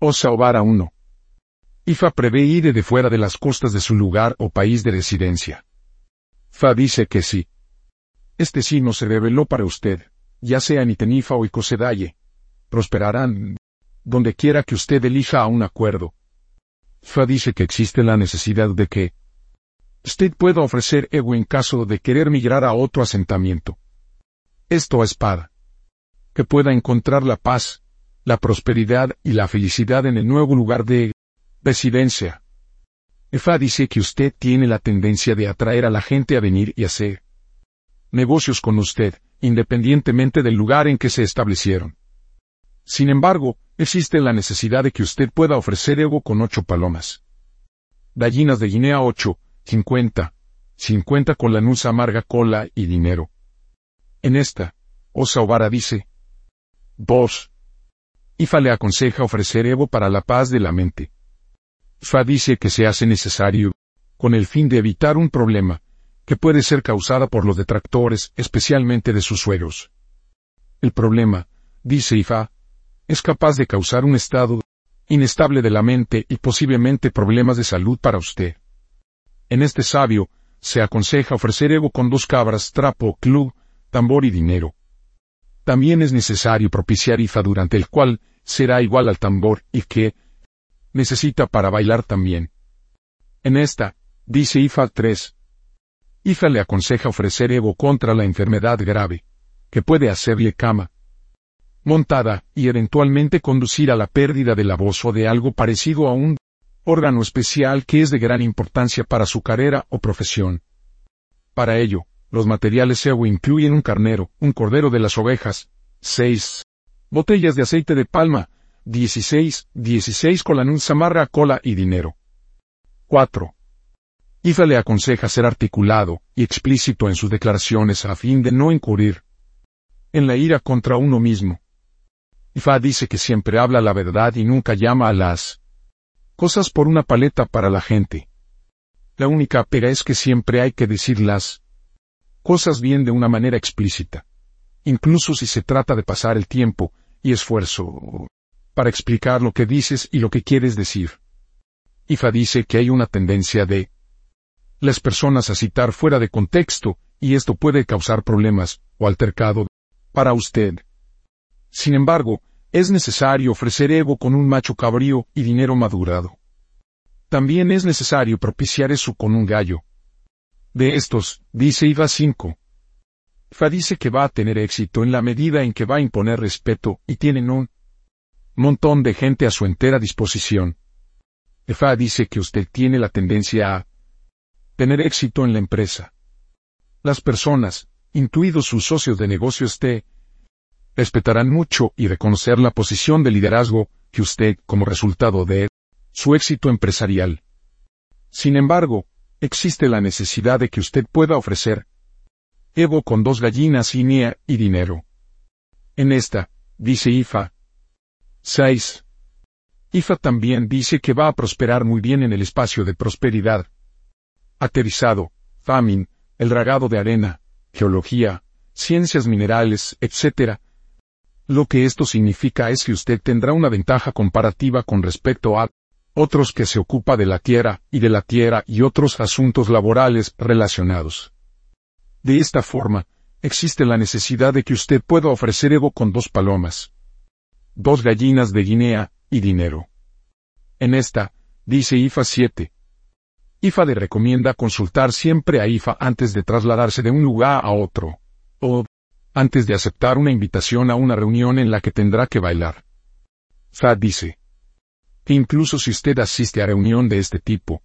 Osa Obara 1. Ifa prevé ir de fuera de las costas de su lugar o país de residencia. Fa dice que sí. Este sí no se reveló para usted, ya sea en Itenifa o Icosedaye. Prosperarán, donde quiera que usted elija a un acuerdo. Fa dice que existe la necesidad de que usted pueda ofrecer ego en caso de querer migrar a otro asentamiento. Esto es para que pueda encontrar la paz, la prosperidad y la felicidad en el nuevo lugar de residencia. Efa dice que usted tiene la tendencia de atraer a la gente a venir y hacer negocios con usted, independientemente del lugar en que se establecieron. Sin embargo, existe la necesidad de que usted pueda ofrecer ego con ocho palomas. Gallinas de Guinea 8, 50, 50 con la nusa amarga cola y dinero. En esta, Osa Obara dice, vos. Ifa le aconseja ofrecer Evo para la paz de la mente. Fa dice que se hace necesario, con el fin de evitar un problema, que puede ser causada por los detractores, especialmente de sus suegros. El problema, dice Ifa, es capaz de causar un estado inestable de la mente y posiblemente problemas de salud para usted. En este sabio, se aconseja ofrecer ego con dos cabras, trapo, club, tambor y dinero. También es necesario propiciar Ifa durante el cual será igual al tambor y que, necesita para bailar también. En esta, dice Ifa 3. Ifa le aconseja ofrecer Evo contra la enfermedad grave, que puede hacerle cama montada y eventualmente conducir a la pérdida de la voz o de algo parecido a un órgano especial que es de gran importancia para su carrera o profesión. Para ello, los materiales Evo incluyen un carnero, un cordero de las ovejas, 6 botellas de aceite de palma, 16, 16 colanún samarra cola y dinero. 4. IFA le aconseja ser articulado y explícito en sus declaraciones a fin de no incurrir en la ira contra uno mismo. IFA dice que siempre habla la verdad y nunca llama a las cosas por una paleta para la gente. La única pega es que siempre hay que decir las cosas bien de una manera explícita, incluso si se trata de pasar el tiempo y esfuerzo para explicar lo que dices y lo que quieres decir. IFA dice que hay una tendencia de las personas a citar fuera de contexto, y esto puede causar problemas o altercado para usted. Sin embargo, es necesario ofrecer ego con un macho cabrío y dinero madurado. También es necesario propiciar eso con un gallo. De estos, dice IVA 5. IFA dice que va a tener éxito en la medida en que va a imponer respeto y tienen un montón de gente a su entera disposición. EFA dice que usted tiene la tendencia a tener éxito en la empresa. Las personas, incluidos sus socios de negocios te respetarán mucho y reconocer la posición de liderazgo que usted como resultado de su éxito empresarial. Sin embargo, existe la necesidad de que usted pueda ofrecer Evo con dos gallinas, INEA y dinero. En esta, dice IFA, 6. IFA también dice que va a prosperar muy bien en el espacio de prosperidad. Aterrizado, famine, el dragado de arena, geología, ciencias minerales, etc. Lo que esto significa es que usted tendrá una ventaja comparativa con respecto a otros que se ocupa de la tierra y de la tierra y otros asuntos laborales relacionados. De esta forma, existe la necesidad de que usted pueda ofrecer ego con dos palomas dos gallinas de Guinea, y dinero. En esta, dice IFA 7. IFA le recomienda consultar siempre a IFA antes de trasladarse de un lugar a otro, o antes de aceptar una invitación a una reunión en la que tendrá que bailar. FA dice incluso si usted asiste a reunión de este tipo,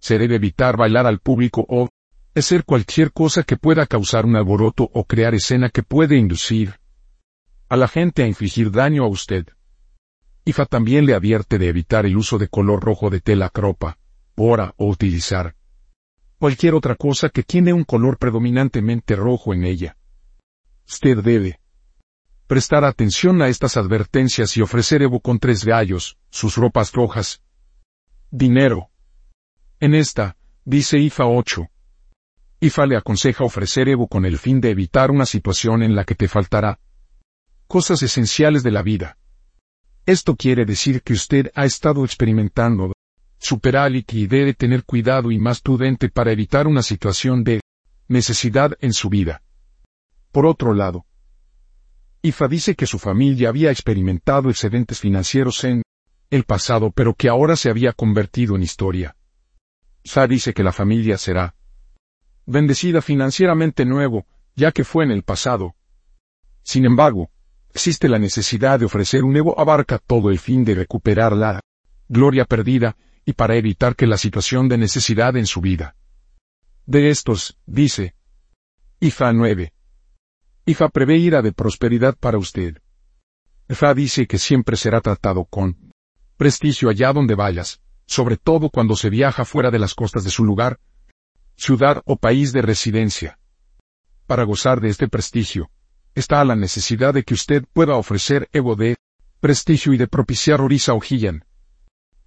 se debe evitar bailar al público o hacer cualquier cosa que pueda causar un alboroto o crear escena que puede inducir a la gente a infligir daño a usted. IFA también le advierte de evitar el uso de color rojo de tela cropa, pora o utilizar cualquier otra cosa que tiene un color predominantemente rojo en ella. Usted debe prestar atención a estas advertencias y ofrecer Evo con tres gallos, sus ropas rojas. Dinero. En esta, dice IFA 8. IFA le aconseja ofrecer Evo con el fin de evitar una situación en la que te faltará cosas esenciales de la vida. Esto quiere decir que usted ha estado experimentando superality y debe tener cuidado y más prudente para evitar una situación de necesidad en su vida. Por otro lado, IFA dice que su familia había experimentado excedentes financieros en el pasado pero que ahora se había convertido en historia. Fa dice que la familia será bendecida financieramente nuevo, ya que fue en el pasado. Sin embargo, existe la necesidad de ofrecer un nuevo abarca todo el fin de recuperar la gloria perdida y para evitar que la situación de necesidad en su vida. De estos, dice, IFA 9. IFA prevé ira de prosperidad para usted. IFA dice que siempre será tratado con prestigio allá donde vayas, sobre todo cuando se viaja fuera de las costas de su lugar, ciudad o país de residencia. Para gozar de este prestigio, está la necesidad de que usted pueda ofrecer ego de prestigio y de propiciar orisa o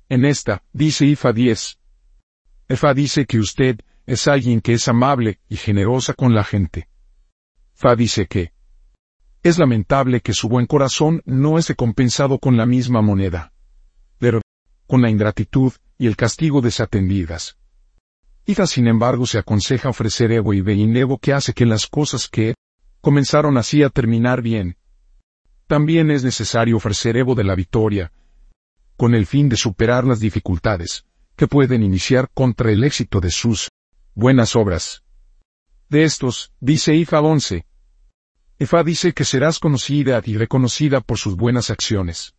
En esta, dice IFA 10. IFA dice que usted es alguien que es amable y generosa con la gente. Fa dice que es lamentable que su buen corazón no es compensado con la misma moneda. Pero, con la ingratitud y el castigo desatendidas. Ida sin embargo se aconseja ofrecer ego y ego que hace que las cosas que comenzaron así a terminar bien. También es necesario ofrecer ego de la victoria, con el fin de superar las dificultades, que pueden iniciar contra el éxito de sus buenas obras. De estos, dice Ifa 11. Ifa dice que serás conocida y reconocida por sus buenas acciones.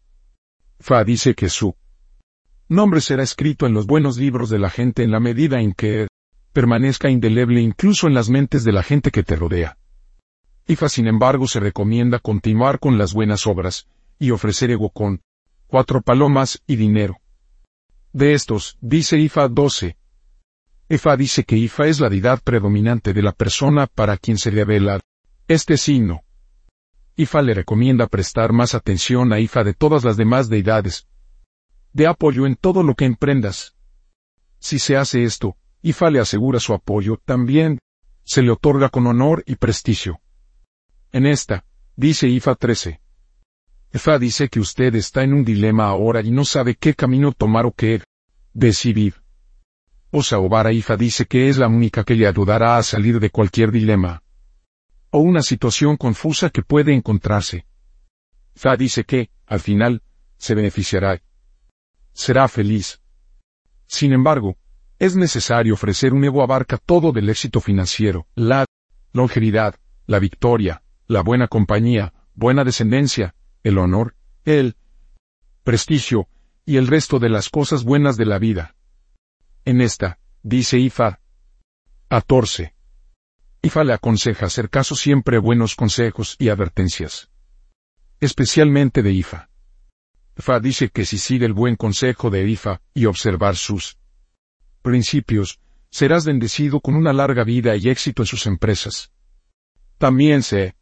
Fa dice que su nombre será escrito en los buenos libros de la gente en la medida en que permanezca indeleble incluso en las mentes de la gente que te rodea. IFA sin embargo se recomienda continuar con las buenas obras, y ofrecer ego con cuatro palomas y dinero. De estos, dice IFA 12. IFA dice que IFA es la deidad predominante de la persona para quien se revela este signo. IFA le recomienda prestar más atención a IFA de todas las demás deidades, de apoyo en todo lo que emprendas. Si se hace esto, IFA le asegura su apoyo, también se le otorga con honor y prestigio. En esta, dice IFA 13. IFA dice que usted está en un dilema ahora y no sabe qué camino tomar o qué decidir. Osaobara IFA dice que es la única que le ayudará a salir de cualquier dilema o una situación confusa que puede encontrarse. Fa dice que, al final, se beneficiará será feliz. Sin embargo, es necesario ofrecer un ego abarca todo del éxito financiero, la longevidad, la victoria, la buena compañía, buena descendencia, el honor, el prestigio, y el resto de las cosas buenas de la vida. En esta, dice Ifa 14. Ifa le aconseja hacer caso siempre buenos consejos y advertencias. Especialmente de Ifa. Fa dice que si sigue el buen consejo de Ifa y observar sus principios, serás bendecido con una larga vida y éxito en sus empresas. También se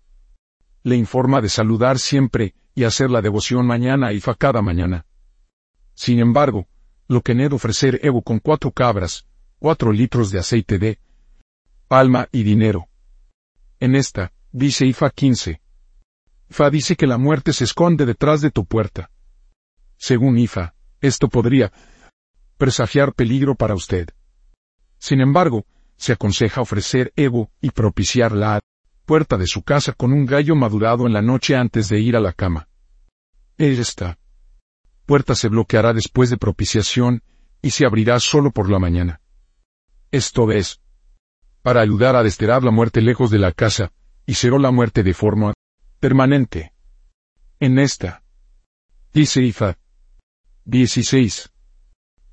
le informa de saludar siempre y hacer la devoción mañana a Ifa cada mañana. Sin embargo, lo que Ned ofrecer Evo con cuatro cabras, cuatro litros de aceite de palma y dinero. En esta, dice Ifa 15. Fa dice que la muerte se esconde detrás de tu puerta. Según IFA, esto podría presagiar peligro para usted. Sin embargo, se aconseja ofrecer Evo y propiciar la puerta de su casa con un gallo madurado en la noche antes de ir a la cama. Esta puerta se bloqueará después de propiciación y se abrirá solo por la mañana. Esto es, para ayudar a desterrar la muerte lejos de la casa, y será la muerte de forma permanente. En esta, dice Ifa, 16.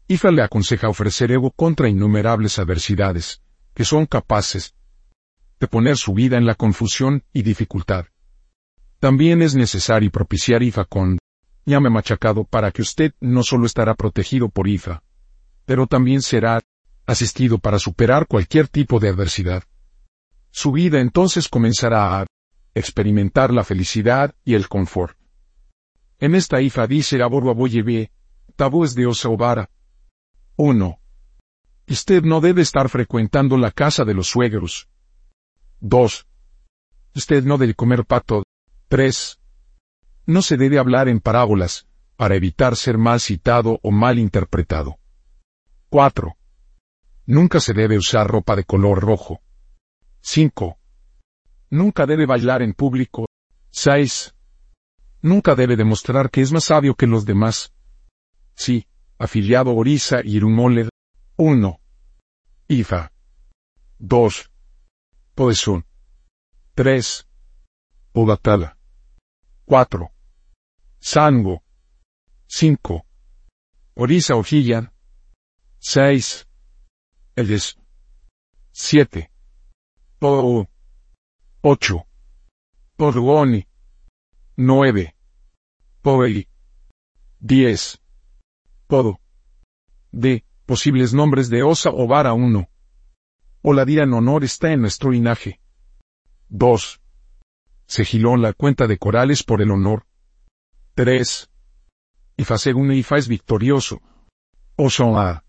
IFA le aconseja ofrecer ego contra innumerables adversidades, que son capaces de poner su vida en la confusión y dificultad. También es necesario propiciar IFA con llame machacado para que usted no solo estará protegido por IFA, pero también será asistido para superar cualquier tipo de adversidad. Su vida entonces comenzará a experimentar la felicidad y el confort. En esta IFA dice Aboye tabúes de Osaobara. 1. Usted no debe estar frecuentando la casa de los suegros. 2. Usted no debe comer pato. 3. No se debe hablar en parábolas, para evitar ser mal citado o mal interpretado. 4. Nunca se debe usar ropa de color rojo. 5. Nunca debe bailar en público. 6. Nunca debe demostrar que es más sabio que los demás. Sí, afiliado Orisa y Irumole. 1. Ifa. 2. Poesun. 3. Odatala. 4. Sango. 5. Orisa Ojillan. 6. Eldes. 7. Pou. 8. Poruoni. 9. Poei. 10. Podo. D. Posibles nombres de Osa o Vara 1. Oladira en honor está en nuestro linaje. 2. Segilón la cuenta de corales por el honor. 3. Ifa según Ifa es victorioso. Oson A.